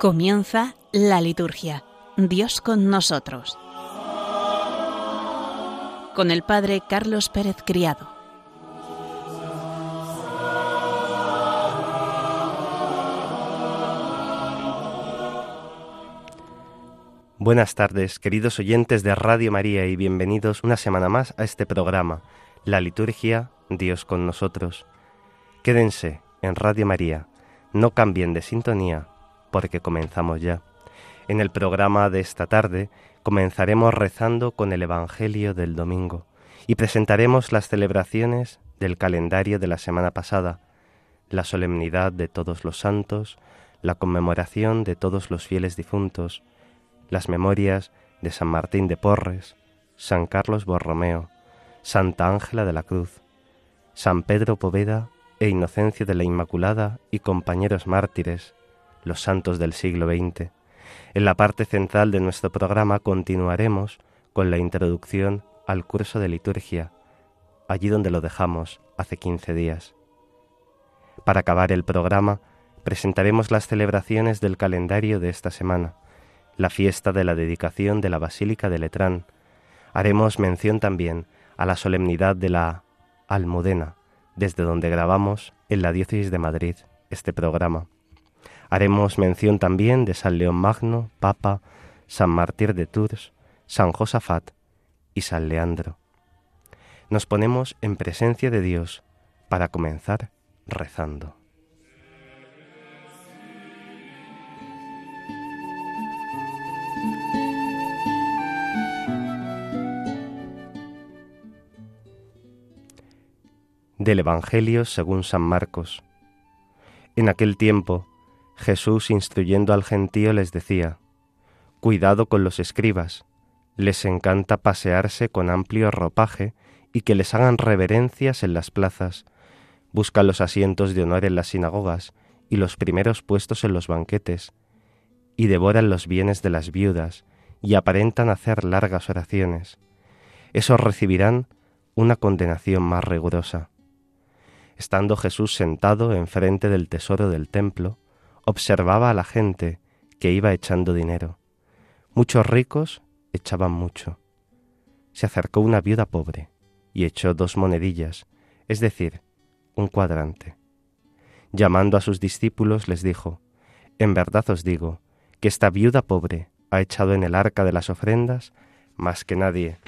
Comienza la liturgia. Dios con nosotros. Con el Padre Carlos Pérez Criado. Buenas tardes, queridos oyentes de Radio María, y bienvenidos una semana más a este programa, La Liturgia, Dios con nosotros. Quédense en Radio María, no cambien de sintonía, porque comenzamos ya. En el programa de esta tarde comenzaremos rezando con el Evangelio del domingo y presentaremos las celebraciones del calendario de la semana pasada, la solemnidad de todos los santos, la conmemoración de todos los fieles difuntos, las memorias de San Martín de Porres, San Carlos Borromeo, Santa Ángela de la Cruz, San Pedro Poveda e Inocencio de la Inmaculada y compañeros mártires, los santos del siglo XX. En la parte central de nuestro programa continuaremos con la introducción al curso de liturgia, allí donde lo dejamos hace 15 días. Para acabar el programa, presentaremos las celebraciones del calendario de esta semana, la fiesta de la dedicación de la Basílica de Letrán. Haremos mención también a la solemnidad de la Almudena, desde donde grabamos en la Diócesis de Madrid este programa. Haremos mención también de San León Magno, Papa, San Martir de Tours, San Josafat y San Leandro. Nos ponemos en presencia de Dios para comenzar rezando. Del Evangelio según San Marcos. En aquel tiempo Jesús, instruyendo al gentío, les decía, Cuidado con los escribas, les encanta pasearse con amplio ropaje y que les hagan reverencias en las plazas, buscan los asientos de honor en las sinagogas y los primeros puestos en los banquetes, y devoran los bienes de las viudas, y aparentan hacer largas oraciones. Esos recibirán una condenación más rigurosa. Estando Jesús sentado enfrente del tesoro del templo, observaba a la gente que iba echando dinero. Muchos ricos echaban mucho. Se acercó una viuda pobre y echó dos monedillas, es decir, un cuadrante. Llamando a sus discípulos les dijo, En verdad os digo, que esta viuda pobre ha echado en el arca de las ofrendas más que nadie,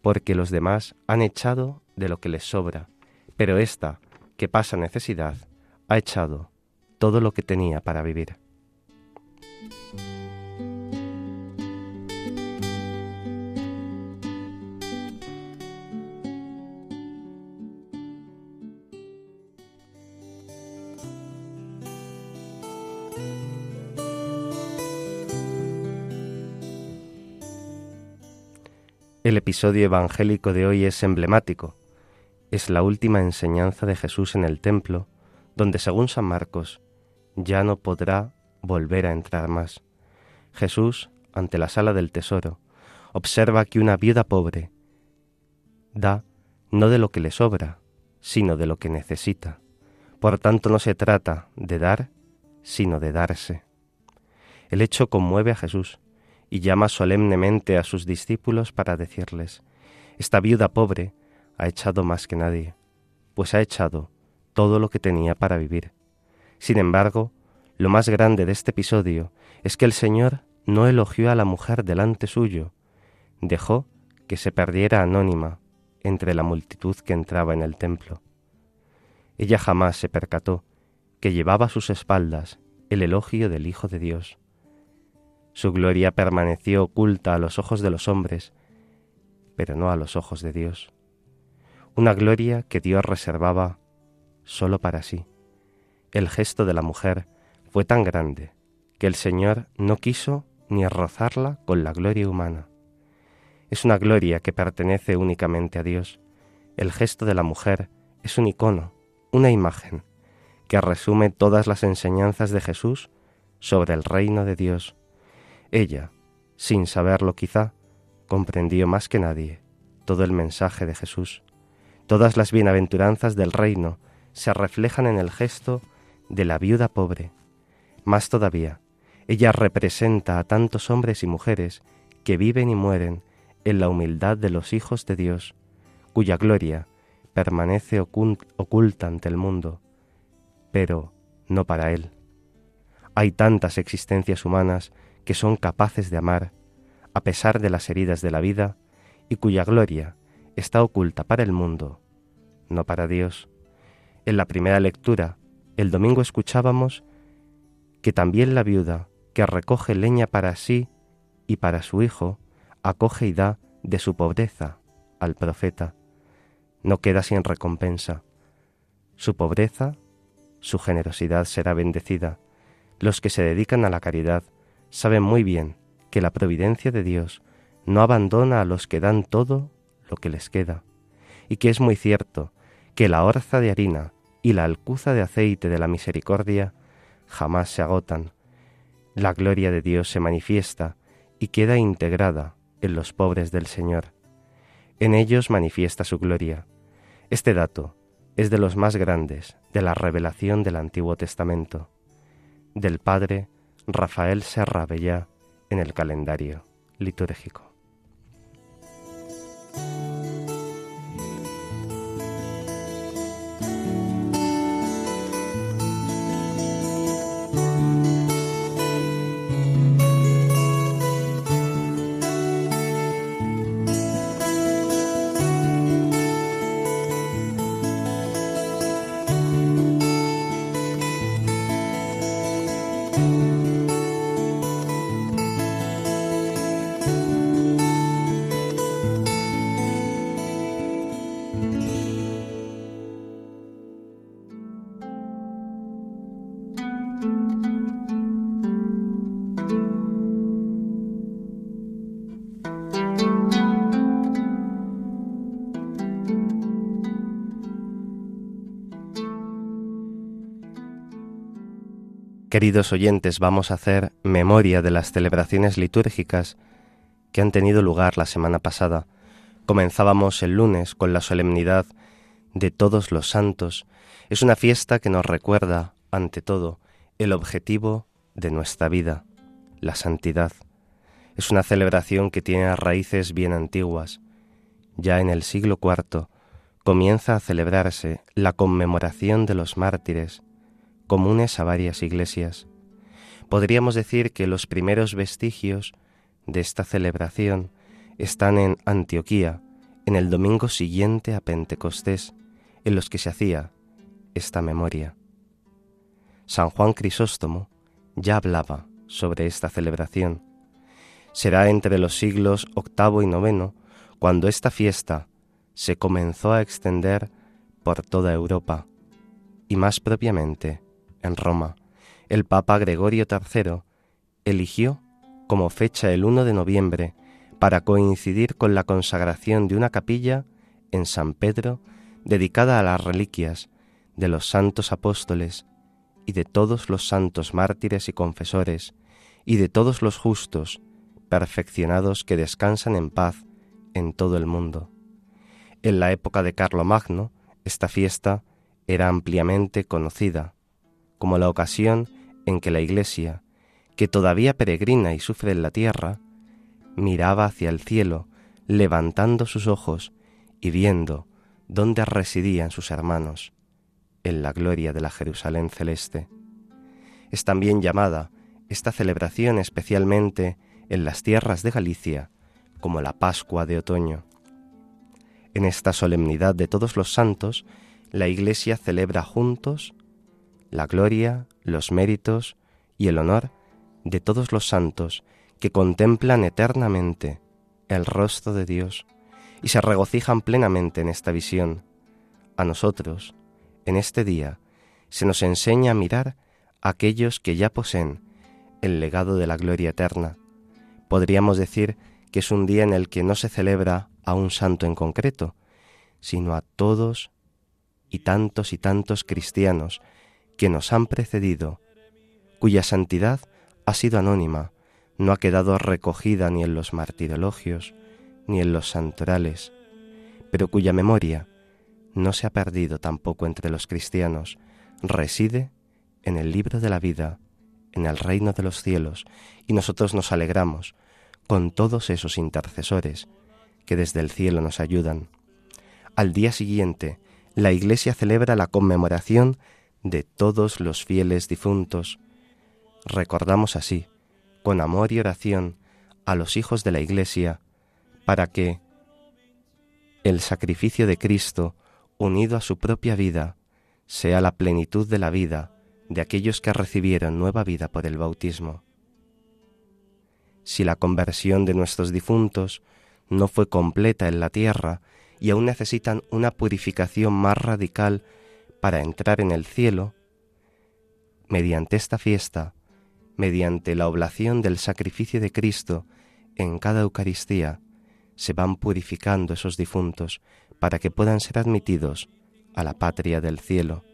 porque los demás han echado de lo que les sobra, pero esta, que pasa necesidad, ha echado todo lo que tenía para vivir. El episodio evangélico de hoy es emblemático. Es la última enseñanza de Jesús en el templo, donde según San Marcos ya no podrá volver a entrar más. Jesús, ante la sala del tesoro, observa que una viuda pobre da no de lo que le sobra, sino de lo que necesita. Por tanto, no se trata de dar, sino de darse. El hecho conmueve a Jesús y llama solemnemente a sus discípulos para decirles, esta viuda pobre ha echado más que nadie, pues ha echado todo lo que tenía para vivir. Sin embargo, lo más grande de este episodio es que el Señor no elogió a la mujer delante suyo, dejó que se perdiera anónima entre la multitud que entraba en el templo. Ella jamás se percató que llevaba a sus espaldas el elogio del Hijo de Dios. Su gloria permaneció oculta a los ojos de los hombres, pero no a los ojos de Dios. Una gloria que Dios reservaba solo para sí el gesto de la mujer fue tan grande que el Señor no quiso ni rozarla con la gloria humana. Es una gloria que pertenece únicamente a Dios. El gesto de la mujer es un icono, una imagen, que resume todas las enseñanzas de Jesús sobre el reino de Dios. Ella, sin saberlo quizá, comprendió más que nadie todo el mensaje de Jesús. Todas las bienaventuranzas del reino se reflejan en el gesto de la viuda pobre. Más todavía, ella representa a tantos hombres y mujeres que viven y mueren en la humildad de los hijos de Dios, cuya gloria permanece oculta ante el mundo, pero no para Él. Hay tantas existencias humanas que son capaces de amar, a pesar de las heridas de la vida, y cuya gloria está oculta para el mundo, no para Dios. En la primera lectura, el domingo escuchábamos que también la viuda, que recoge leña para sí y para su hijo, acoge y da de su pobreza al profeta. No queda sin recompensa. Su pobreza, su generosidad será bendecida. Los que se dedican a la caridad saben muy bien que la providencia de Dios no abandona a los que dan todo lo que les queda, y que es muy cierto que la orza de harina y la alcuza de aceite de la misericordia jamás se agotan. La gloria de Dios se manifiesta y queda integrada en los pobres del Señor. En ellos manifiesta su gloria. Este dato es de los más grandes de la revelación del Antiguo Testamento, del Padre Rafael Serra Bellá en el calendario litúrgico. Música Queridos oyentes, vamos a hacer memoria de las celebraciones litúrgicas que han tenido lugar la semana pasada. Comenzábamos el lunes con la solemnidad de todos los santos. Es una fiesta que nos recuerda, ante todo, el objetivo de nuestra vida, la santidad. Es una celebración que tiene raíces bien antiguas. Ya en el siglo IV comienza a celebrarse la conmemoración de los mártires, comunes a varias iglesias. Podríamos decir que los primeros vestigios de esta celebración están en Antioquía, en el domingo siguiente a Pentecostés, en los que se hacía esta memoria. San Juan Crisóstomo ya hablaba sobre esta celebración. Será entre los siglos octavo y noveno cuando esta fiesta se comenzó a extender por toda Europa y más propiamente en Roma, el Papa Gregorio III eligió como fecha el 1 de noviembre para coincidir con la consagración de una capilla en San Pedro dedicada a las reliquias de los santos apóstoles y de todos los santos mártires y confesores y de todos los justos perfeccionados que descansan en paz en todo el mundo. En la época de Carlomagno, esta fiesta era ampliamente conocida como la ocasión en que la Iglesia, que todavía peregrina y sufre en la tierra, miraba hacia el cielo, levantando sus ojos y viendo dónde residían sus hermanos, en la gloria de la Jerusalén celeste. Es también llamada esta celebración especialmente en las tierras de Galicia como la Pascua de Otoño. En esta solemnidad de todos los santos, la Iglesia celebra juntos la gloria, los méritos y el honor de todos los santos que contemplan eternamente el rostro de Dios y se regocijan plenamente en esta visión. A nosotros, en este día, se nos enseña a mirar a aquellos que ya poseen el legado de la gloria eterna. Podríamos decir que es un día en el que no se celebra a un santo en concreto, sino a todos y tantos y tantos cristianos que nos han precedido, cuya santidad ha sido anónima, no ha quedado recogida ni en los martirologios, ni en los santorales, pero cuya memoria no se ha perdido tampoco entre los cristianos, reside en el libro de la vida, en el reino de los cielos y nosotros nos alegramos con todos esos intercesores que desde el cielo nos ayudan. Al día siguiente, la Iglesia celebra la conmemoración de todos los fieles difuntos. Recordamos así, con amor y oración, a los hijos de la Iglesia, para que el sacrificio de Cristo, unido a su propia vida, sea la plenitud de la vida de aquellos que recibieron nueva vida por el bautismo. Si la conversión de nuestros difuntos no fue completa en la tierra y aún necesitan una purificación más radical para entrar en el cielo, mediante esta fiesta, mediante la oblación del sacrificio de Cristo en cada Eucaristía, se van purificando esos difuntos para que puedan ser admitidos a la patria del cielo.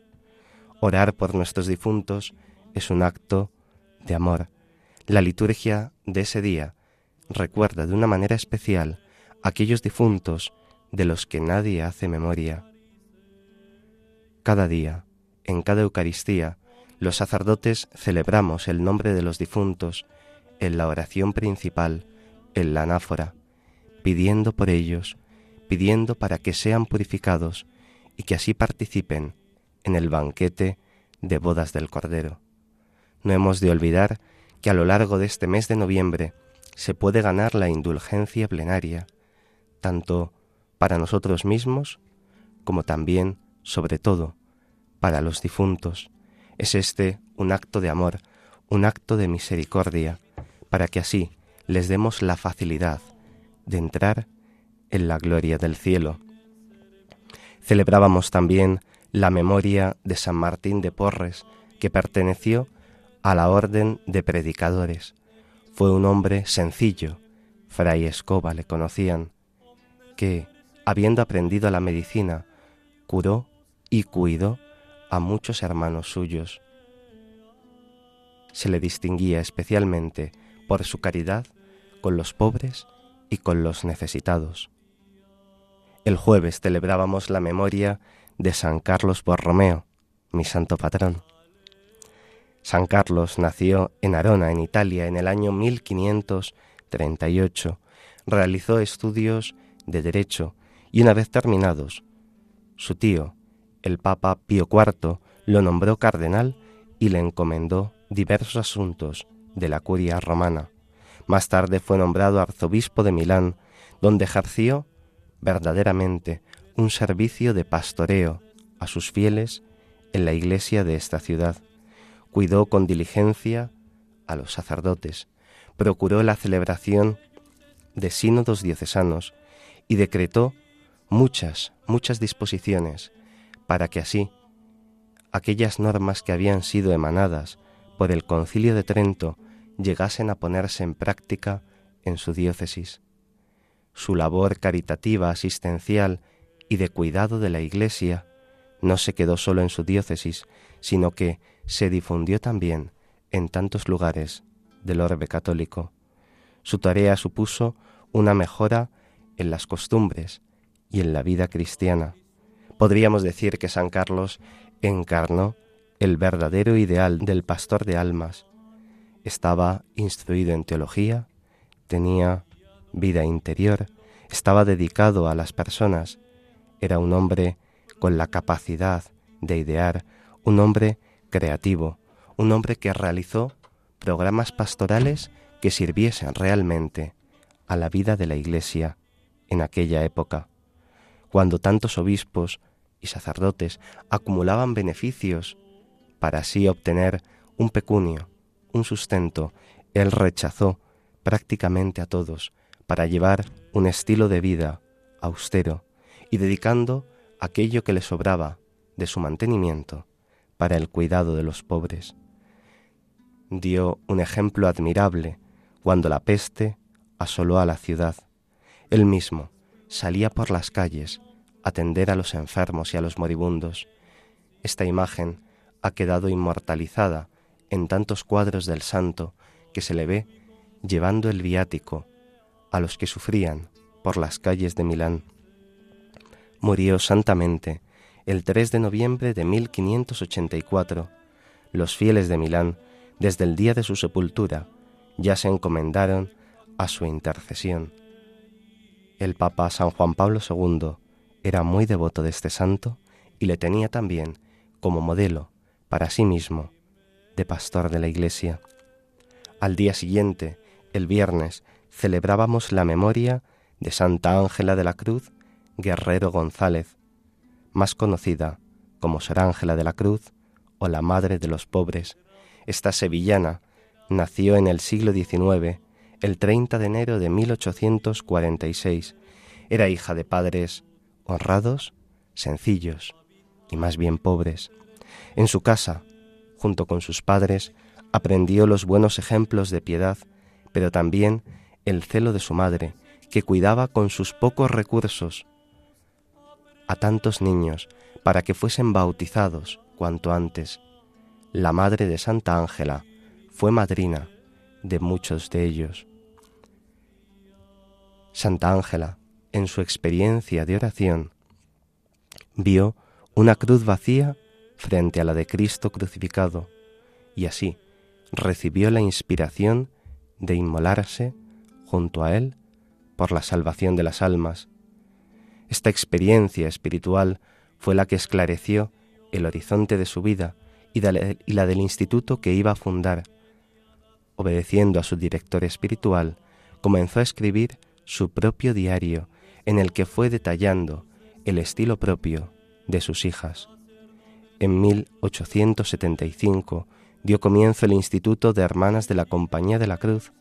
Orar por nuestros difuntos es un acto de amor. La liturgia de ese día recuerda de una manera especial aquellos difuntos de los que nadie hace memoria. Cada día, en cada Eucaristía, los sacerdotes celebramos el nombre de los difuntos en la oración principal, en la anáfora, pidiendo por ellos, pidiendo para que sean purificados y que así participen en el banquete de bodas del Cordero. No hemos de olvidar que a lo largo de este mes de noviembre se puede ganar la indulgencia plenaria, tanto para nosotros mismos como también, sobre todo, para los difuntos. Es este un acto de amor, un acto de misericordia, para que así les demos la facilidad de entrar en la gloria del cielo. Celebrábamos también la memoria de San Martín de Porres, que perteneció a la orden de predicadores. Fue un hombre sencillo, fray Escoba le conocían, que, habiendo aprendido la medicina, curó y cuidó a muchos hermanos suyos. Se le distinguía especialmente por su caridad con los pobres y con los necesitados. El jueves celebrábamos la memoria de San Carlos Borromeo, mi santo patrón. San Carlos nació en Arona, en Italia, en el año 1538. Realizó estudios de derecho y una vez terminados, su tío, el Papa Pío IV, lo nombró cardenal y le encomendó diversos asuntos de la curia romana. Más tarde fue nombrado arzobispo de Milán, donde ejerció verdaderamente un servicio de pastoreo a sus fieles en la iglesia de esta ciudad. Cuidó con diligencia a los sacerdotes, procuró la celebración de sínodos diocesanos y decretó muchas, muchas disposiciones para que así aquellas normas que habían sido emanadas por el concilio de Trento llegasen a ponerse en práctica en su diócesis. Su labor caritativa, asistencial y de cuidado de la Iglesia no se quedó solo en su diócesis, sino que se difundió también en tantos lugares del orbe católico. Su tarea supuso una mejora en las costumbres y en la vida cristiana. Podríamos decir que San Carlos encarnó el verdadero ideal del pastor de almas, estaba instruido en teología, tenía vida interior, estaba dedicado a las personas, era un hombre con la capacidad de idear, un hombre creativo, un hombre que realizó programas pastorales que sirviesen realmente a la vida de la Iglesia en aquella época, cuando tantos obispos y sacerdotes acumulaban beneficios para así obtener un pecunio un sustento, él rechazó prácticamente a todos para llevar un estilo de vida austero y dedicando aquello que le sobraba de su mantenimiento para el cuidado de los pobres. Dio un ejemplo admirable cuando la peste asoló a la ciudad. Él mismo salía por las calles a atender a los enfermos y a los moribundos. Esta imagen ha quedado inmortalizada en tantos cuadros del santo que se le ve llevando el viático a los que sufrían por las calles de Milán. Murió santamente el 3 de noviembre de 1584. Los fieles de Milán desde el día de su sepultura, ya se encomendaron a su intercesión. El Papa San Juan Pablo II era muy devoto de este santo y le tenía también como modelo para sí mismo de pastor de la Iglesia. Al día siguiente, el viernes, celebrábamos la memoria de Santa Ángela de la Cruz Guerrero González, más conocida como Sor Ángela de la Cruz o la Madre de los Pobres. Esta sevillana nació en el siglo XIX, el 30 de enero de 1846. Era hija de padres honrados, sencillos y más bien pobres. En su casa, junto con sus padres, aprendió los buenos ejemplos de piedad, pero también el celo de su madre, que cuidaba con sus pocos recursos a tantos niños para que fuesen bautizados cuanto antes. La madre de Santa Ángela fue madrina de muchos de ellos. Santa Ángela, en su experiencia de oración, vio una cruz vacía frente a la de Cristo crucificado y así recibió la inspiración de inmolarse junto a Él por la salvación de las almas. Esta experiencia espiritual fue la que esclareció el horizonte de su vida y, la del instituto que iba a fundar. Obedeciendo a su director espiritual, comenzó a escribir su propio diario en el que fue detallando el estilo propio de sus hijas. En 1875 dio comienzo el Instituto de Hermanas de la Compañía de la Cruz,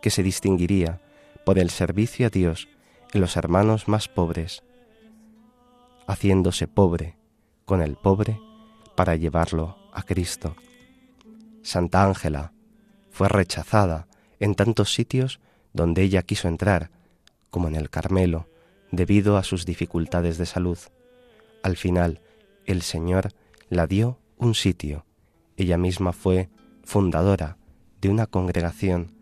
que se distinguiría por el servicio a Dios en los hermanos más pobres, haciéndose pobre con el pobre para llevarlo a Cristo. Santa Ángela fue rechazada en tantos sitios donde ella quiso entrar, como en el Carmelo, debido a sus dificultades de salud. Al final, el Señor la dio un sitio. Ella misma fue fundadora de una congregación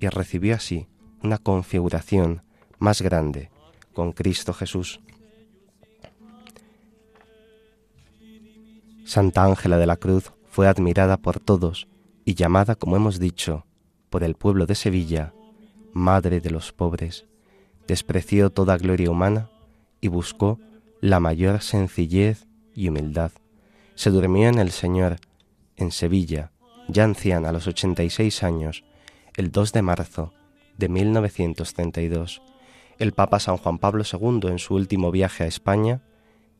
y recibió así una configuración más grande con Cristo Jesús. Santa Ángela de la Cruz fue admirada por todos y llamada, como hemos dicho, por el pueblo de Sevilla, Madre de los pobres. Despreció toda gloria humana y buscó la mayor sencillez y humildad. Se durmió en el Señor, en Sevilla, ya anciana a los 86 años, el 2 de marzo de 1932. El Papa San Juan Pablo II, en su último viaje a España,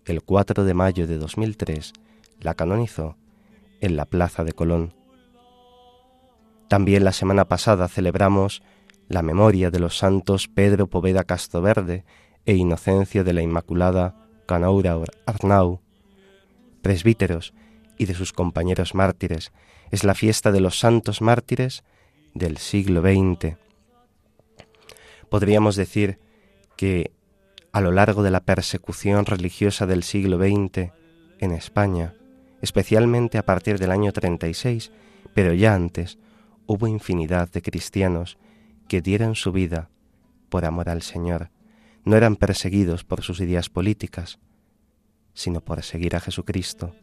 el 4 de mayo de 2003, la canonizó en la Plaza de Colón. También la semana pasada celebramos la memoria de los santos Pedro Poveda Castoverde e Inocencio de la Inmaculada Canaura Arnau, presbíteros y de sus compañeros mártires. Es la fiesta de los santos mártires del siglo XX. Podríamos decir que a lo largo de la persecución religiosa del siglo XX en España, especialmente a partir del año 36, pero ya antes, hubo infinidad de cristianos que dieron su vida por amor al Señor no eran perseguidos por sus ideas políticas, sino por seguir a Jesucristo.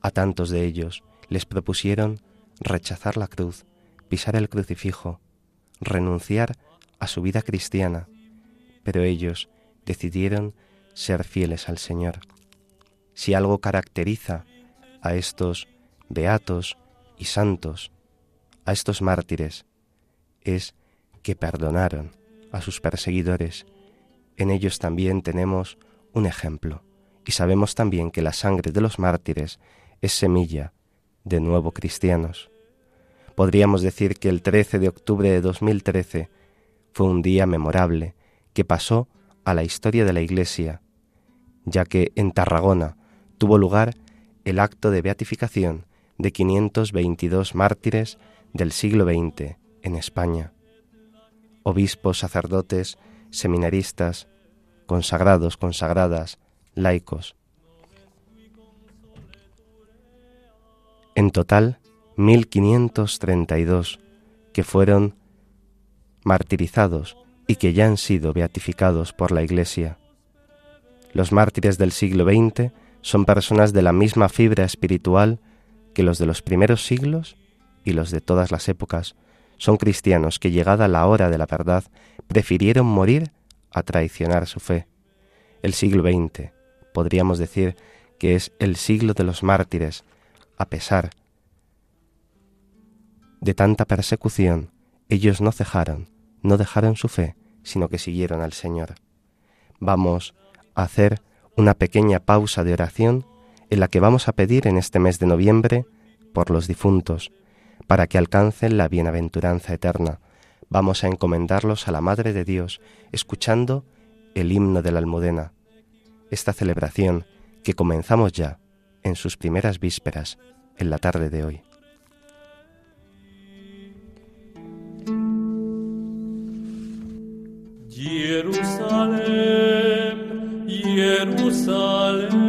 A tantos de ellos les propusieron rechazar la cruz, pisar el crucifijo, renunciar a su vida cristiana, pero ellos decidieron ser fieles al Señor. Si algo caracteriza a estos beatos y santos, a estos mártires, es que perdonaron a sus perseguidores en ellos también tenemos un ejemplo y sabemos también que la sangre de los mártires es semilla de nuevo cristianos. Podríamos decir que el 13 de octubre de 2013 fue un día memorable que pasó a la historia de la Iglesia, ya que en Tarragona tuvo lugar el acto de beatificación de 522 mártires del siglo XX en España. Obispos, sacerdotes, seminaristas, consagrados, consagradas, laicos. En total, 1532 que fueron martirizados y que ya han sido beatificados por la Iglesia. Los mártires del siglo XX son personas de la misma fibra espiritual que los de los primeros siglos y los de todas las épocas son cristianos que llegada la hora de la verdad prefirieron morir a traicionar su fe. El siglo XX, podríamos decir que es el siglo de los mártires, a pesar de tanta persecución, ellos no cejaron, no dejaron su fe, sino que siguieron al Señor. Vamos a hacer una pequeña pausa de oración en la que vamos a pedir en este mes de noviembre por los difuntos, para que alcancen la bienaventuranza eterna. Vamos a encomendarlos a la Madre de Dios, escuchando el himno de la almudena. Esta celebración que comenzamos ya en sus primeras vísperas, en la tarde de hoy. Jerusalem, Jerusalem,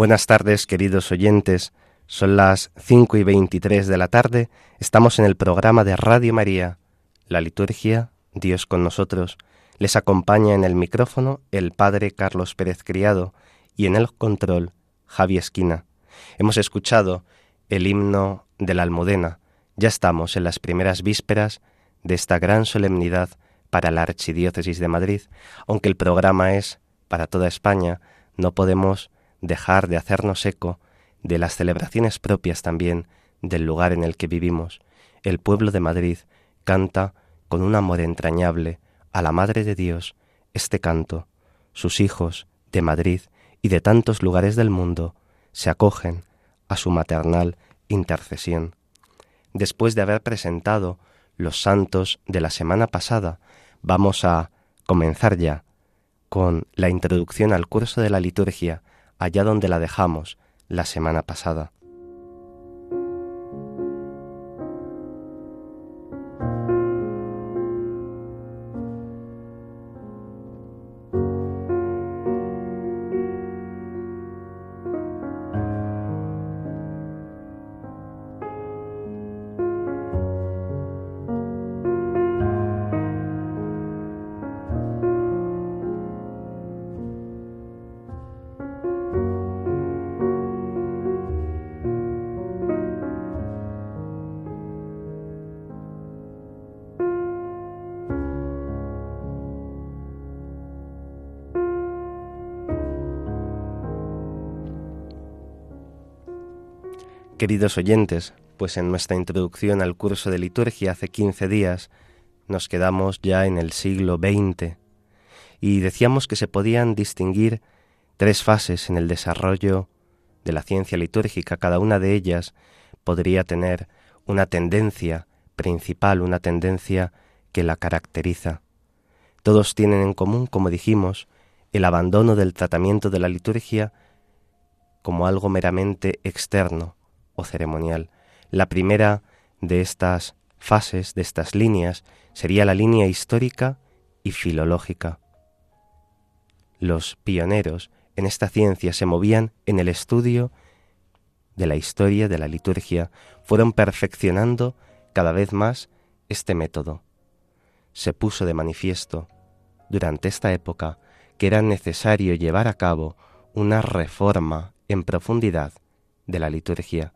Buenas tardes, queridos oyentes. Son las cinco y veintitrés de la tarde. Estamos en el programa de Radio María, la liturgia, Dios con nosotros. Les acompaña en el micrófono el Padre Carlos Pérez Criado y en el control Javi Esquina. Hemos escuchado el himno de la Almudena. Ya estamos en las primeras vísperas de esta gran solemnidad para la Archidiócesis de Madrid. Aunque el programa es para toda España, no podemos dejar de hacernos eco de las celebraciones propias también del lugar en el que vivimos. El pueblo de Madrid canta con un amor entrañable a la Madre de Dios este canto. Sus hijos de Madrid y de tantos lugares del mundo se acogen a su maternal intercesión. Después de haber presentado los santos de la semana pasada, vamos a comenzar ya con la introducción al curso de la liturgia allá donde la dejamos la semana pasada. Queridos oyentes, pues en nuestra introducción al curso de liturgia hace 15 días nos quedamos ya en el siglo XX y decíamos que se podían distinguir tres fases en el desarrollo de la ciencia litúrgica. Cada una de ellas podría tener una tendencia principal, una tendencia que la caracteriza. Todos tienen en común, como dijimos, el abandono del tratamiento de la liturgia como algo meramente externo, ceremonial. La primera de estas fases, de estas líneas, sería la línea histórica y filológica. Los pioneros en esta ciencia se movían en el estudio de la historia de la liturgia, fueron perfeccionando cada vez más este método. Se puso de manifiesto durante esta época que era necesario llevar a cabo una reforma en profundidad de la liturgia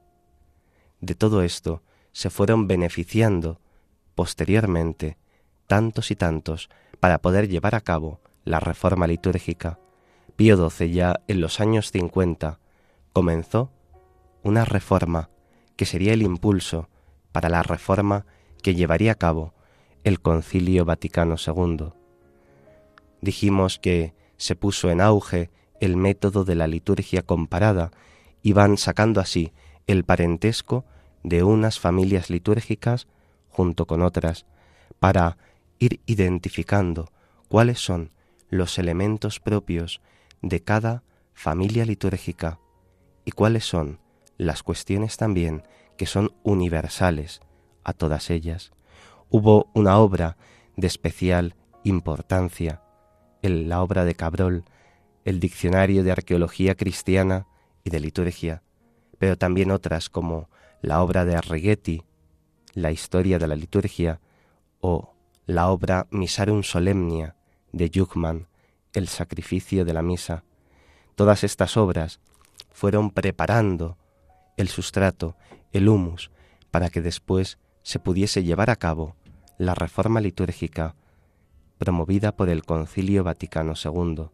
de todo esto se fueron beneficiando posteriormente tantos y tantos para poder llevar a cabo la reforma litúrgica. Pío XII ya en los años 50 comenzó una reforma que sería el impulso para la reforma que llevaría a cabo el Concilio Vaticano II. Dijimos que se puso en auge el método de la liturgia comparada y van sacando así el parentesco de unas familias litúrgicas junto con otras para ir identificando cuáles son los elementos propios de cada familia litúrgica y cuáles son las cuestiones también que son universales a todas ellas. Hubo una obra de especial importancia, la obra de Cabrol, el Diccionario de Arqueología Cristiana y de Liturgia, pero también otras como la obra de Arrighetti, la historia de la liturgia, o la obra Misarum Solemnia de Jugman, el sacrificio de la misa. Todas estas obras fueron preparando el sustrato, el humus, para que después se pudiese llevar a cabo la reforma litúrgica promovida por el Concilio Vaticano II.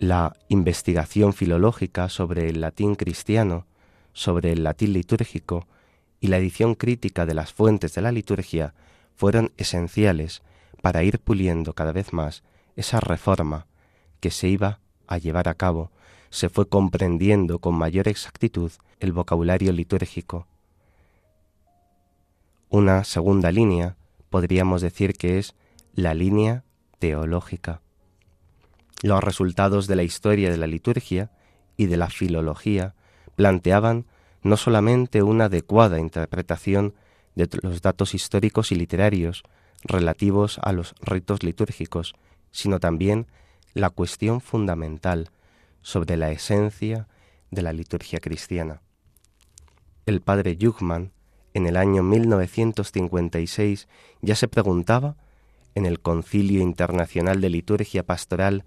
La investigación filológica sobre el latín cristiano sobre el latín litúrgico y la edición crítica de las fuentes de la liturgia fueron esenciales para ir puliendo cada vez más esa reforma que se iba a llevar a cabo, se fue comprendiendo con mayor exactitud el vocabulario litúrgico. Una segunda línea podríamos decir que es la línea teológica. Los resultados de la historia de la liturgia y de la filología planteaban no solamente una adecuada interpretación de los datos históricos y literarios relativos a los ritos litúrgicos, sino también la cuestión fundamental sobre la esencia de la liturgia cristiana. El padre Jugman, en el año 1956, ya se preguntaba en el Concilio Internacional de Liturgia Pastoral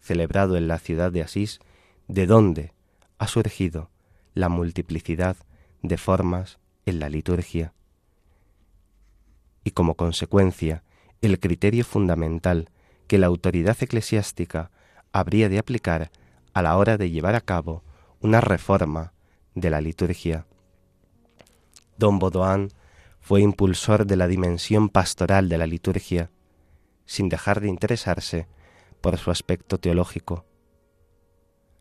celebrado en la ciudad de Asís, de dónde ha surgido la multiplicidad de formas en la liturgia y como consecuencia el criterio fundamental que la autoridad eclesiástica habría de aplicar a la hora de llevar a cabo una reforma de la liturgia. Don Baudouin fue impulsor de la dimensión pastoral de la liturgia, sin dejar de interesarse por su aspecto teológico.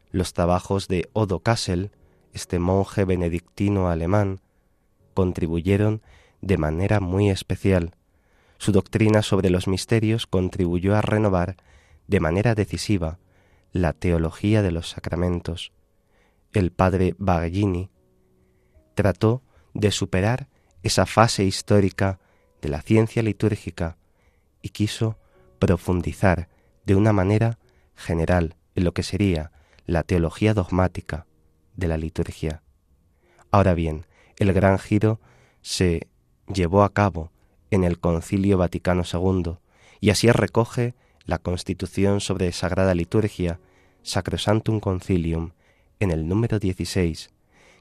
Los trabajos de Odo Kassel este monje benedictino alemán, contribuyeron de manera muy especial. Su doctrina sobre los misterios contribuyó a renovar de manera decisiva la teología de los sacramentos. El padre Baglini trató de superar esa fase histórica de la ciencia litúrgica y quiso profundizar de una manera general en lo que sería la teología dogmática, de la liturgia. Ahora bien, el gran giro se llevó a cabo en el Concilio Vaticano II y así recoge la Constitución sobre Sagrada Liturgia Sacrosantum Concilium en el número 16,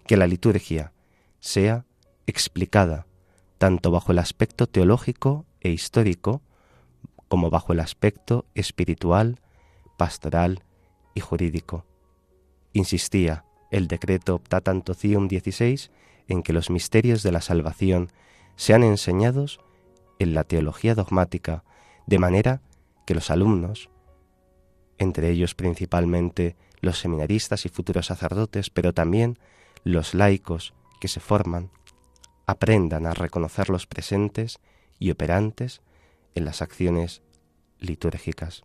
que la liturgia sea explicada tanto bajo el aspecto teológico e histórico como bajo el aspecto espiritual, pastoral y jurídico. Insistía el decreto Optatantocium 16 en que los misterios de la salvación sean enseñados en la teología dogmática, de manera que los alumnos, entre ellos principalmente los seminaristas y futuros sacerdotes, pero también los laicos que se forman, aprendan a reconocer los presentes y operantes en las acciones litúrgicas.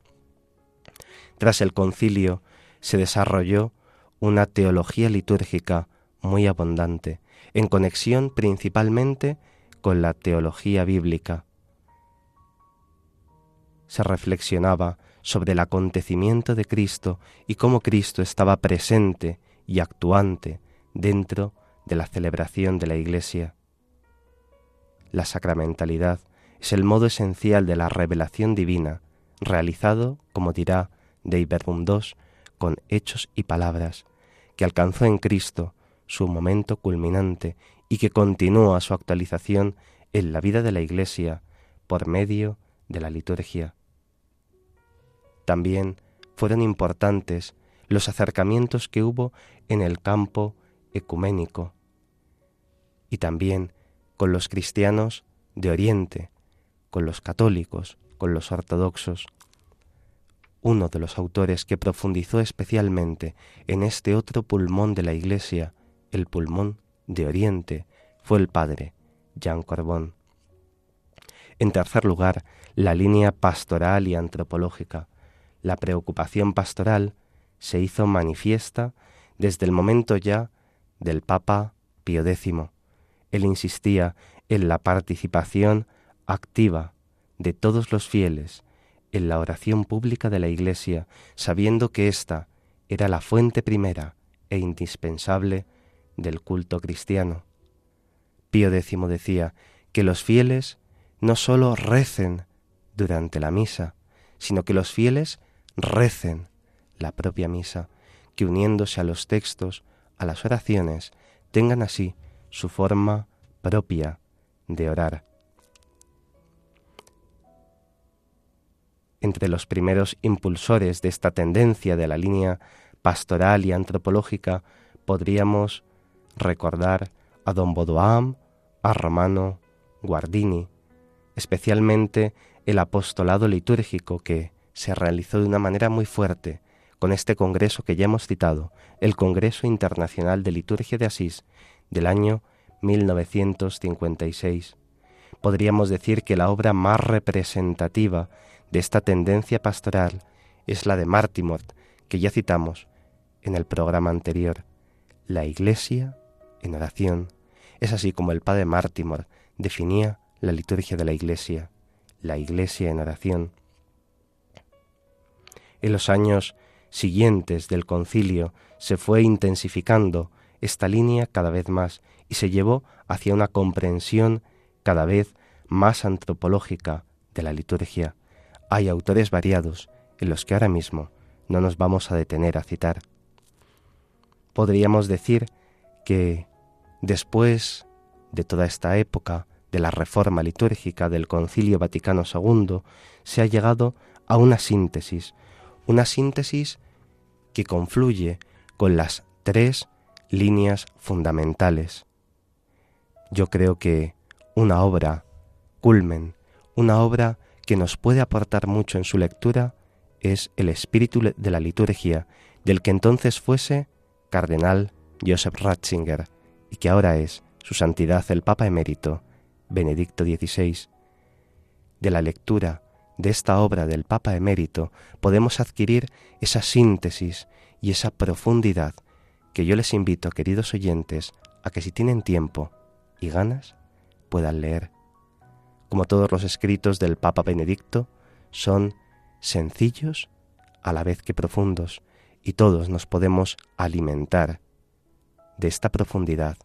Tras el concilio se desarrolló una teología litúrgica muy abundante, en conexión principalmente con la teología bíblica. Se reflexionaba sobre el acontecimiento de Cristo y cómo Cristo estaba presente y actuante dentro de la celebración de la Iglesia. La sacramentalidad es el modo esencial de la revelación divina, realizado, como dirá Deiberbum II, con hechos y palabras, que alcanzó en Cristo su momento culminante y que continúa su actualización en la vida de la Iglesia por medio de la liturgia. También fueron importantes los acercamientos que hubo en el campo ecuménico y también con los cristianos de Oriente, con los católicos, con los ortodoxos. Uno de los autores que profundizó especialmente en este otro pulmón de la Iglesia, el pulmón de Oriente, fue el padre Jean Corbón. En tercer lugar, la línea pastoral y antropológica. La preocupación pastoral se hizo manifiesta desde el momento ya del Papa Pío X. Él insistía en la participación activa de todos los fieles en la oración pública de la Iglesia, sabiendo que ésta era la fuente primera e indispensable del culto cristiano. Pío X decía que los fieles no sólo recen durante la misa, sino que los fieles recen la propia misa, que uniéndose a los textos, a las oraciones, tengan así su forma propia de orar. Entre los primeros impulsores de esta tendencia de la línea pastoral y antropológica podríamos recordar a don Bodoam, a Romano Guardini, especialmente el apostolado litúrgico que se realizó de una manera muy fuerte con este congreso que ya hemos citado, el Congreso Internacional de Liturgia de Asís del año 1956. Podríamos decir que la obra más representativa de esta tendencia pastoral es la de Martimort, que ya citamos en el programa anterior, la Iglesia en oración. Es así como el padre Martimor definía la liturgia de la Iglesia, la Iglesia en oración. En los años siguientes del concilio se fue intensificando esta línea cada vez más y se llevó hacia una comprensión cada vez más antropológica de la liturgia. Hay autores variados en los que ahora mismo no nos vamos a detener a citar. Podríamos decir que después de toda esta época de la reforma litúrgica del Concilio Vaticano II, se ha llegado a una síntesis, una síntesis que confluye con las tres líneas fundamentales. Yo creo que una obra culmen, una obra que nos puede aportar mucho en su lectura, es el espíritu de la liturgia del que entonces fuese cardenal Joseph Ratzinger y que ahora es su santidad el Papa emérito Benedicto XVI. De la lectura de esta obra del Papa emérito podemos adquirir esa síntesis y esa profundidad que yo les invito, queridos oyentes, a que si tienen tiempo y ganas, puedan leer. Como todos los escritos del Papa Benedicto, son sencillos a la vez que profundos, y todos nos podemos alimentar de esta profundidad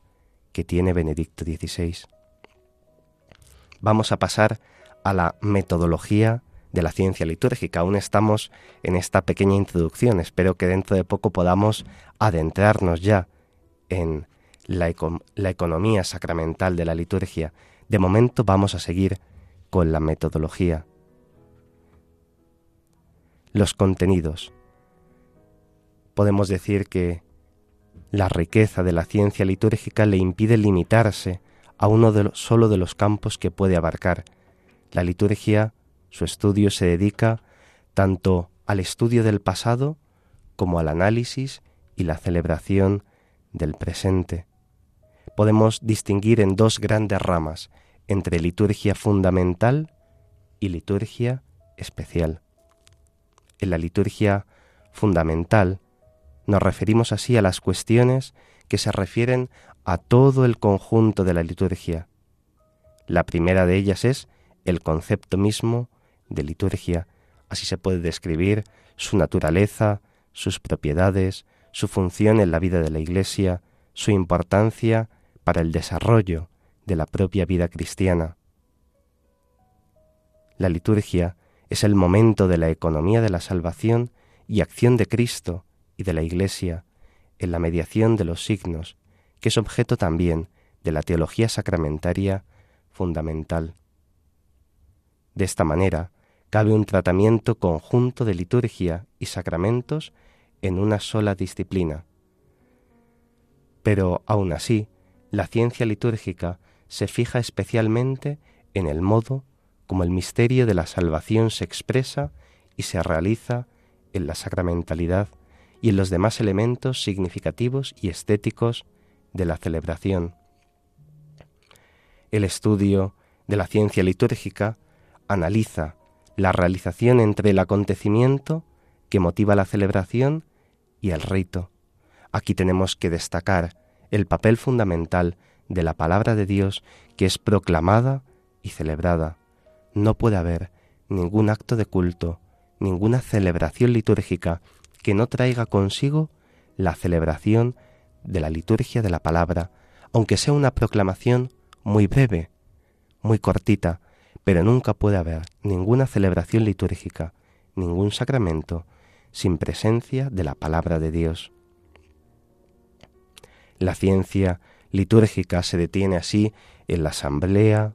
que tiene Benedicto XVI. Vamos a pasar a la metodología de la ciencia litúrgica. Aún estamos en esta pequeña introducción. Espero que dentro de poco podamos adentrarnos ya en la, la, economía sacramental de la liturgia. De momento vamos a seguir con la metodología. Los contenidos. Podemos decir que La riqueza de la ciencia litúrgica le impide limitarse a uno solo de los campos que puede abarcar. La liturgia, su estudio se dedica tanto al estudio del pasado como al análisis y la celebración del presente. Podemos distinguir en dos grandes ramas entre liturgia fundamental y liturgia especial. En la liturgia fundamental nos referimos así a las cuestiones que se refieren a todo el conjunto de la liturgia. La primera de ellas es el concepto mismo de liturgia. Así se puede describir su naturaleza, sus propiedades, su función en la vida de la Iglesia, su importancia para el desarrollo de la propia vida cristiana. La liturgia es el momento de la economía de la salvación y acción de Cristo y de la Iglesia en la mediación de los signos, que es objeto también de la teología sacramentaria fundamental. De esta manera, cabe un tratamiento conjunto de liturgia y sacramentos en una sola disciplina. Pero aun así, la ciencia litúrgica se fija especialmente en el modo como el misterio de la salvación se expresa y se realiza en la sacramentalidad y en los demás elementos significativos y estéticos de la celebración. El estudio de la ciencia litúrgica analiza la realización entre el acontecimiento que motiva la celebración y el rito. Aquí tenemos que destacar el papel fundamental de la palabra de Dios que es proclamada y celebrada. No puede haber ningún acto de culto, ninguna celebración litúrgica que no traiga consigo la celebración de la liturgia de la palabra, aunque sea una proclamación muy breve, muy cortita, pero nunca puede haber ninguna celebración litúrgica, ningún sacramento, sin presencia de la palabra de Dios. La ciencia litúrgica se detiene así en la asamblea,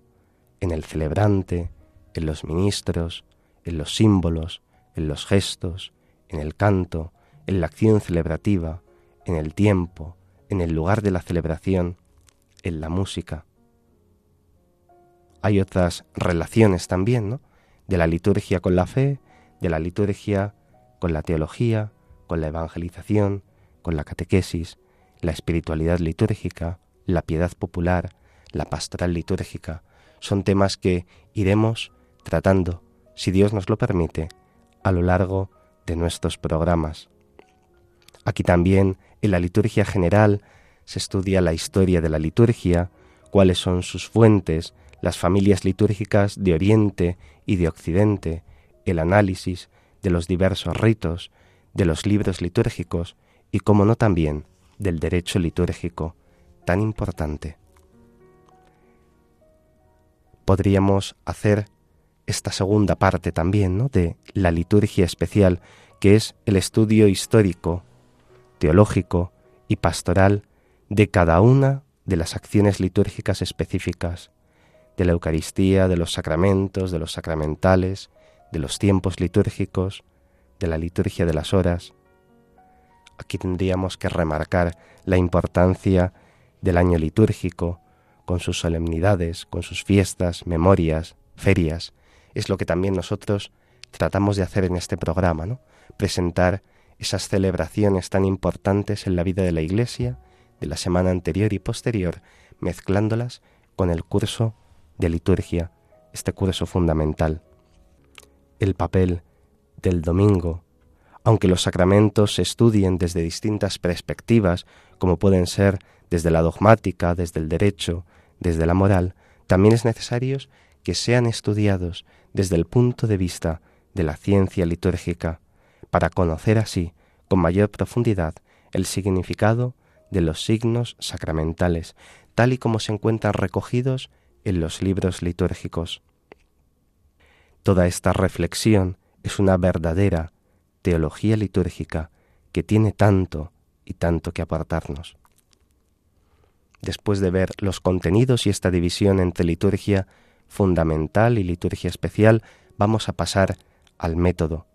en el celebrante, en los ministros, en los símbolos, en los gestos, en el canto, en la acción celebrativa, en el tiempo, en el lugar de la celebración, en la música. Hay otras relaciones también, ¿no? De la liturgia con la fe, de la liturgia con la teología, con la evangelización, con la catequesis, la espiritualidad litúrgica, la piedad popular, la pastoral litúrgica. Son temas que iremos tratando, si Dios nos lo permite, a lo largo de nuestros programas. Aquí también, en la liturgia general, se estudia la historia de la liturgia, cuáles son sus fuentes, las familias litúrgicas de Oriente y de Occidente, el análisis de los diversos ritos, de los libros litúrgicos y, como no también, del derecho litúrgico, tan importante. Podríamos hacer esta segunda parte también ¿no? de la liturgia especial, que es el estudio histórico, teológico y pastoral de cada una de las acciones litúrgicas específicas, de la Eucaristía, de los sacramentos, de los sacramentales, de los tiempos litúrgicos, de la liturgia de las horas. Aquí tendríamos que remarcar la importancia del año litúrgico, con sus solemnidades, con sus fiestas, memorias, ferias. Es lo que también nosotros tratamos de hacer en este programa, ¿no? Presentar esas celebraciones tan importantes en la vida de la Iglesia de la semana anterior y posterior, mezclándolas con el curso de liturgia, este curso fundamental. El papel del domingo, aunque los sacramentos se estudien desde distintas perspectivas, como pueden ser desde la dogmática, desde el derecho, desde la moral, también es necesario que sean estudiados desde el punto de vista de la ciencia litúrgica, para conocer así con mayor profundidad el significado de los signos sacramentales, tal y como se encuentran recogidos en los libros litúrgicos. Toda esta reflexión es una verdadera teología litúrgica que tiene tanto y tanto que aportarnos. Después de ver los contenidos y esta división entre liturgia fundamental y liturgia especial, vamos a pasar al método.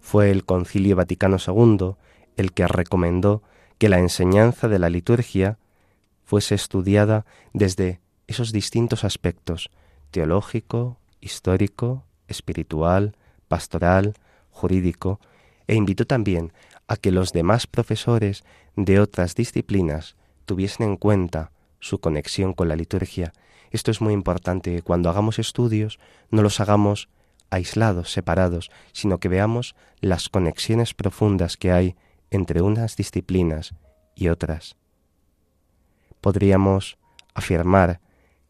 Fue el Concilio Vaticano II el que recomendó que la enseñanza de la liturgia fuese estudiada desde esos distintos aspectos teológico, histórico, espiritual, pastoral, jurídico, e invitó también a que los demás profesores de otras disciplinas tuviesen en cuenta su conexión con la liturgia. Esto es muy importante. Cuando hagamos estudios, no los hagamos aislados, separados, sino que veamos las conexiones profundas que hay entre unas disciplinas y otras. Podríamos afirmar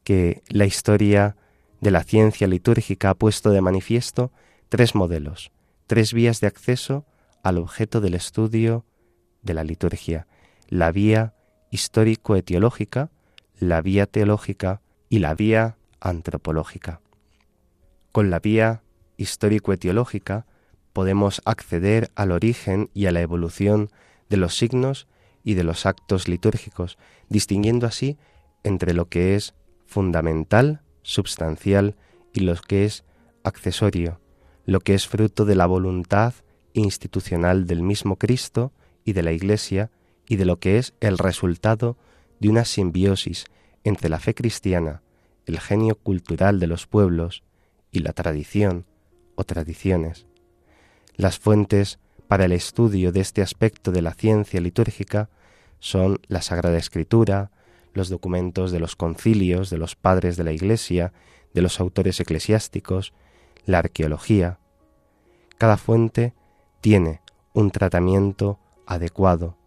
que la historia de la ciencia litúrgica ha puesto de manifiesto tres modelos, tres vías de acceso al objeto del estudio de la liturgia, la vía histórico-etiológica, la vía teológica y la vía antropológica. Con la vía histórico-etiológica podemos acceder al origen y a la evolución de los signos y de los actos litúrgicos, distinguiendo así entre lo que es fundamental, substancial y lo que es accesorio, lo que es fruto de la voluntad institucional del mismo Cristo y de la Iglesia y de lo que es el resultado de una simbiosis entre la fe cristiana, el genio cultural de los pueblos y la tradición o tradiciones. Las fuentes para el estudio de este aspecto de la ciencia litúrgica son la Sagrada Escritura, los documentos de los concilios, de los padres de la Iglesia, de los autores eclesiásticos, la arqueología. Cada fuente tiene un tratamiento adecuado,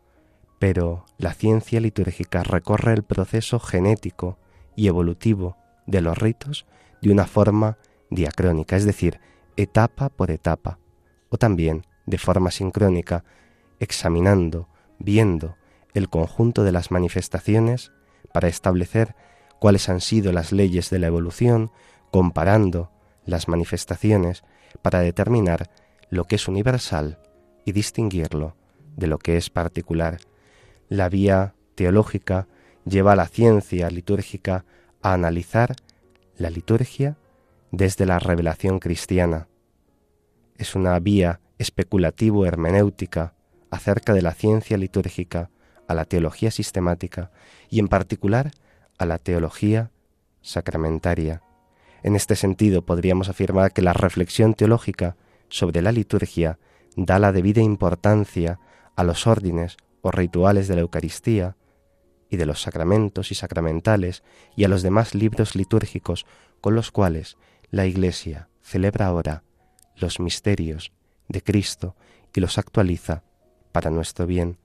pero la ciencia litúrgica recorre el proceso genético y evolutivo de los ritos de una forma diacrónica, es decir, etapa por etapa, o también de forma sincrónica, examinando, viendo el conjunto de las manifestaciones para establecer cuáles han sido las leyes de la evolución, comparando las manifestaciones para determinar lo que es universal y distinguirlo de lo que es particular. La vía teológica lleva a la ciencia litúrgica a analizar la liturgia desde la revelación cristiana. Es una vía especulativo-hermenéutica acerca de la ciencia litúrgica a la teología sistemática y en particular a la teología sacramentaria. En este sentido podríamos afirmar que la reflexión teológica sobre la liturgia da la debida importancia a los órdenes o rituales de la Eucaristía y de los sacramentos y sacramentales y a los demás libros litúrgicos con los cuales la Iglesia celebra ahora los misterios de Cristo y los actualiza para nuestro bien.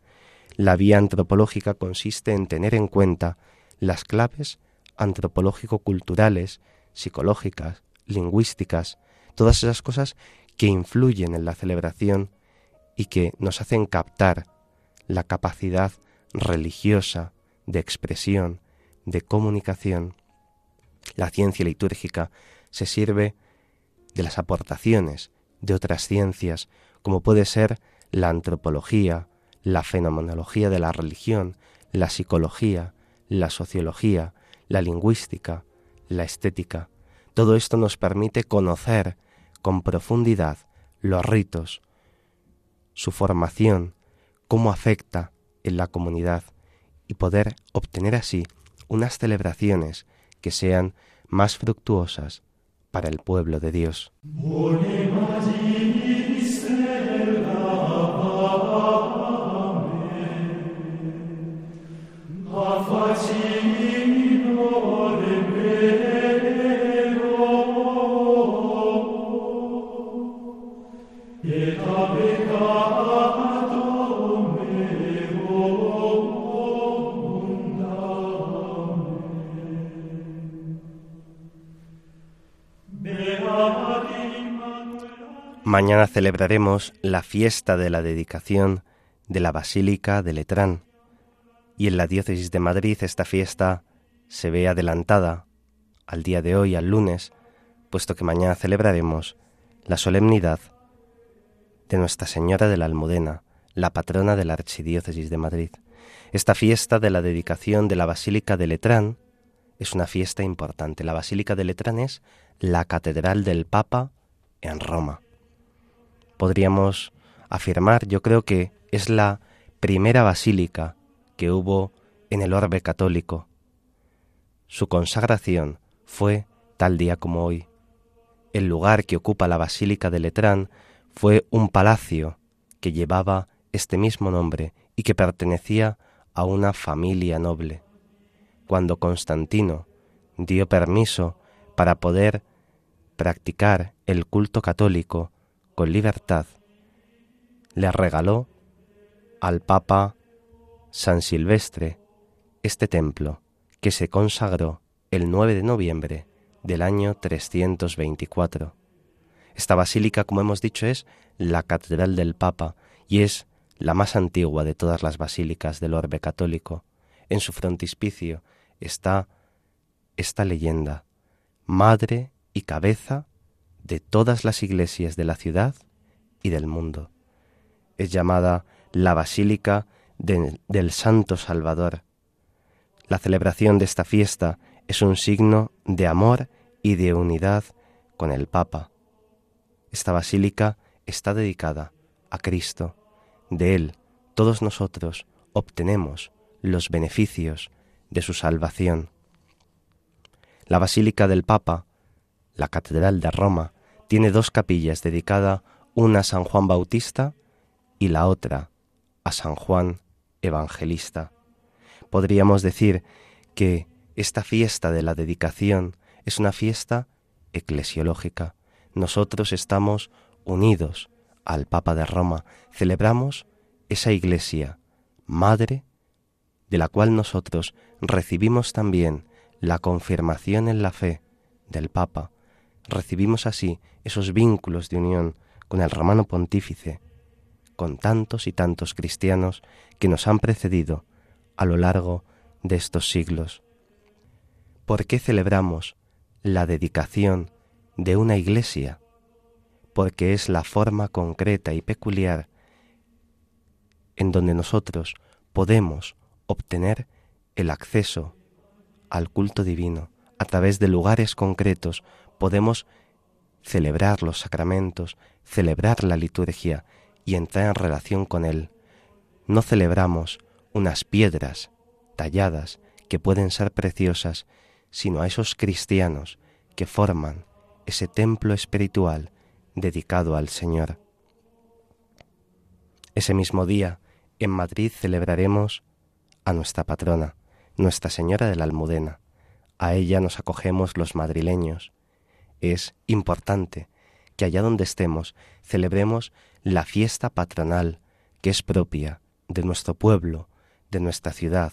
La vía antropológica consiste en tener en cuenta las claves antropológico-culturales, psicológicas, lingüísticas, todas esas cosas que influyen en la celebración y que nos hacen captar la capacidad religiosa de expresión, de comunicación. La ciencia litúrgica se sirve de las aportaciones de otras ciencias, como puede ser la antropología, la fenomenología de la religión, la psicología, la sociología, la lingüística, la estética. Todo esto nos permite conocer con profundidad los ritos, su formación, cómo afecta en la comunidad y poder obtener así unas celebraciones que sean más fructuosas para el pueblo de Dios. Mañana celebraremos la fiesta de la dedicación de la Basílica de Letrán y en la diócesis de Madrid esta fiesta se ve adelantada al día de hoy, al lunes, puesto que mañana celebraremos la solemnidad de Nuestra Señora de la Almudena, la patrona de la Archidiócesis de Madrid. Esta fiesta de la dedicación de la Basílica de Letrán es una fiesta importante. La Basílica de Letrán es la catedral del Papa en Roma podríamos afirmar, yo creo que es la primera basílica que hubo en el orbe católico. Su consagración fue tal día como hoy. El lugar que ocupa la Basílica de Letrán fue un palacio que llevaba este mismo nombre y que pertenecía a una familia noble. Cuando Constantino dio permiso para poder practicar el culto católico con libertad, le regaló al Papa San Silvestre este templo que se consagró el 9 de noviembre del año 324. Esta basílica, como hemos dicho, es la Catedral del Papa y es la más antigua de todas las basílicas del orbe católico. En su frontispicio está esta leyenda, madre y cabeza de todas las iglesias de la ciudad y del mundo. Es llamada la Basílica del Santo Salvador. La celebración de esta fiesta es un signo de amor y de unidad con el Papa. Esta basílica está dedicada a Cristo. De Él todos nosotros obtenemos los beneficios de su salvación. La Basílica del Papa, la Catedral de Roma, tiene dos capillas dedicadas, una a San Juan Bautista y la otra a San Juan Evangelista. Podríamos decir que esta fiesta de la dedicación es una fiesta eclesiológica. Nosotros estamos unidos al Papa de Roma, celebramos esa iglesia, madre, de la cual nosotros recibimos también la confirmación en la fe del Papa, recibimos así esos vínculos de unión con el romano pontífice, con tantos y tantos cristianos que nos han precedido a lo largo de estos siglos. ¿Por qué celebramos la dedicación de una iglesia? Porque es la forma concreta y peculiar en donde nosotros podemos obtener el acceso al culto divino. A través de lugares concretos podemos celebrar los sacramentos, celebrar la liturgia y entrar en relación con Él. No celebramos unas piedras talladas que pueden ser preciosas, sino a esos cristianos que forman ese templo espiritual dedicado al Señor. Ese mismo día, en Madrid celebraremos a nuestra patrona, Nuestra Señora de la Almudena. A ella nos acogemos los madrileños. Es importante que allá donde estemos celebremos la fiesta patronal que es propia de nuestro pueblo, de nuestra ciudad,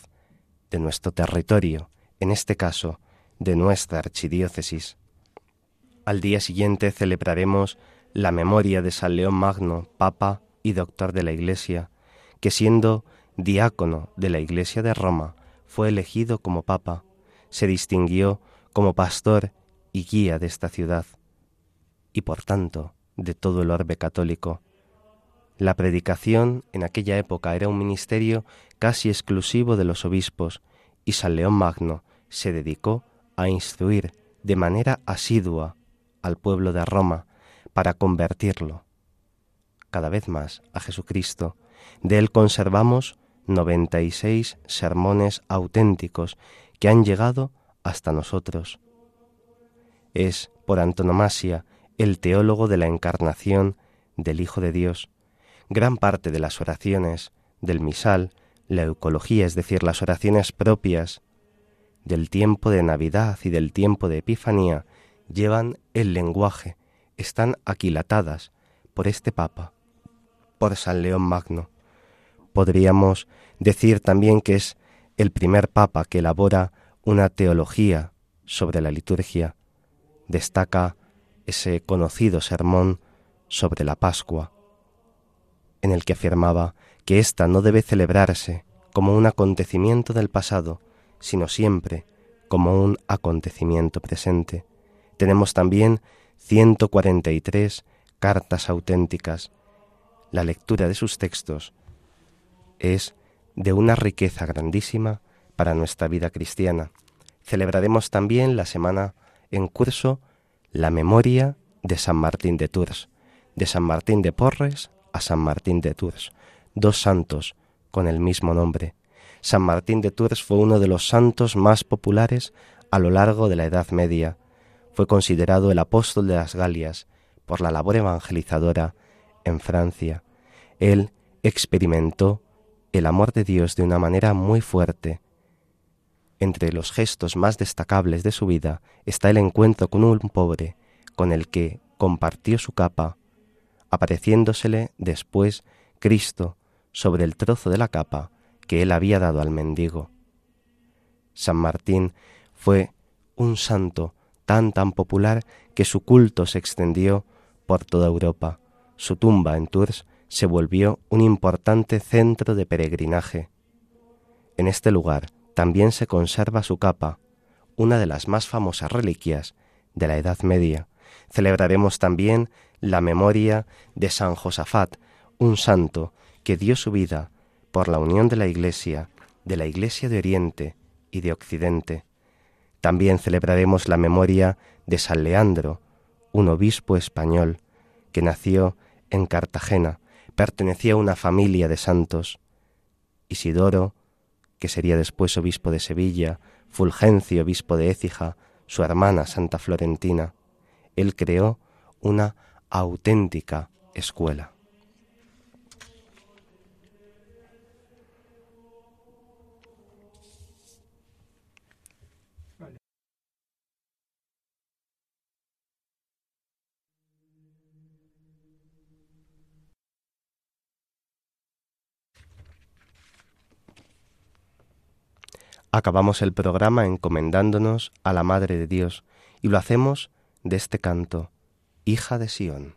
de nuestro territorio, en este caso, de nuestra archidiócesis. Al día siguiente celebraremos la memoria de San León Magno, Papa y Doctor de la Iglesia, que siendo diácono de la Iglesia de Roma, fue elegido como Papa, se distinguió como pastor y guía de esta ciudad, y por tanto de todo el orbe católico. La predicación en aquella época era un ministerio casi exclusivo de los obispos, y San León Magno se dedicó a instruir de manera asidua al pueblo de Roma para convertirlo cada vez más a Jesucristo. De él conservamos 96 sermones auténticos que han llegado hasta nosotros. Es, por antonomasia, el teólogo de la encarnación del Hijo de Dios. Gran parte de las oraciones del misal, la eucología, es decir, las oraciones propias del tiempo de Navidad y del tiempo de Epifanía, llevan el lenguaje, están aquilatadas por este Papa, por San León Magno. Podríamos decir también que es el primer Papa que elabora una teología sobre la liturgia. Destaca ese conocido sermón sobre la Pascua, en el que afirmaba que ésta no debe celebrarse como un acontecimiento del pasado, sino siempre como un acontecimiento presente. Tenemos también 143 cartas auténticas. La lectura de sus textos es de una riqueza grandísima para nuestra vida cristiana. Celebraremos también la semana en curso la memoria de San Martín de Tours, de San Martín de Porres a San Martín de Tours, dos santos con el mismo nombre. San Martín de Tours fue uno de los santos más populares a lo largo de la Edad Media. Fue considerado el apóstol de las Galias por la labor evangelizadora en Francia. Él experimentó el amor de Dios de una manera muy fuerte. Entre los gestos más destacables de su vida está el encuentro con un pobre, con el que compartió su capa, apareciéndosele después Cristo sobre el trozo de la capa que él había dado al mendigo. San Martín fue un santo tan tan popular que su culto se extendió por toda Europa. Su tumba en Tours se volvió un importante centro de peregrinaje. En este lugar también se conserva su capa, una de las más famosas reliquias de la Edad Media. Celebraremos también la memoria de San Josafat, un santo que dio su vida por la unión de la Iglesia, de la Iglesia de Oriente y de Occidente. También celebraremos la memoria de San Leandro, un obispo español que nació en Cartagena, pertenecía a una familia de santos. Isidoro, que sería después obispo de Sevilla, Fulgencio, obispo de Écija, su hermana Santa Florentina. Él creó una auténtica escuela. Acabamos el programa encomendándonos a la Madre de Dios y lo hacemos de este canto, Hija de Sión.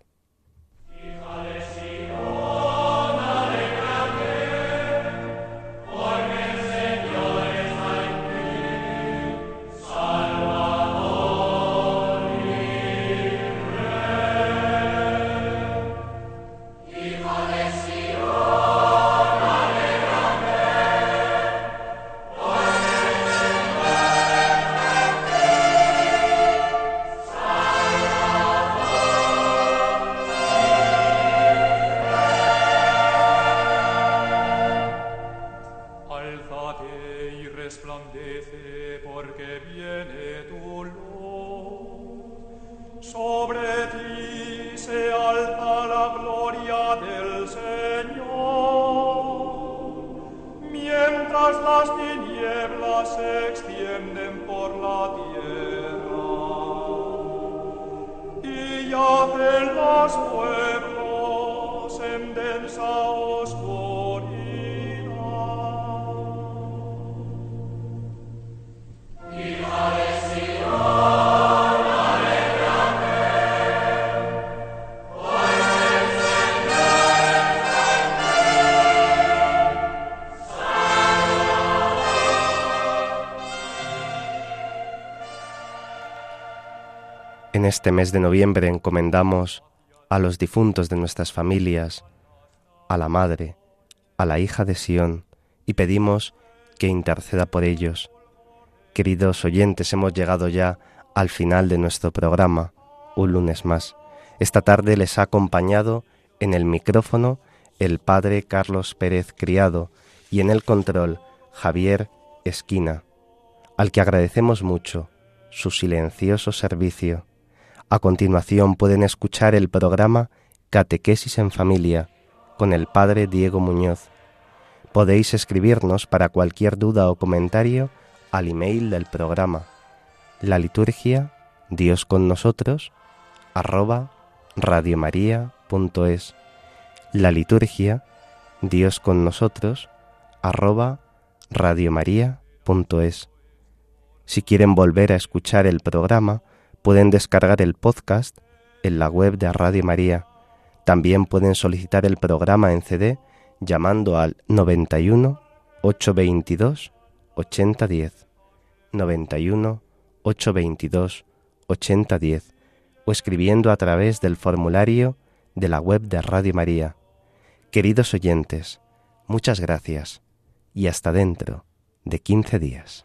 Este mes de noviembre encomendamos a los difuntos de nuestras familias, a la Madre, a la hija de Sión, y pedimos que interceda por ellos. Queridos oyentes, hemos llegado ya al final de nuestro programa, un lunes más. Esta tarde les ha acompañado en el micrófono el Padre Carlos Pérez Criado y en el control Javier Esquina, al que agradecemos mucho su silencioso servicio a continuación pueden escuchar el programa Catequesis en Familia con el Padre Diego Muñoz. Podéis escribirnos para cualquier duda o comentario al email del programa. La liturgia Dios con nosotros arroba radiomaria.es la liturgia Dios con nosotros arroba radiomaria.es Si quieren volver a escuchar el programa, Pueden descargar el podcast en la web de Radio María. También pueden solicitar el programa en CD llamando al 91 822 8010. 91 822 8010 o escribiendo a través del formulario de la web de Radio María. Queridos oyentes, muchas gracias y hasta dentro de 15 días.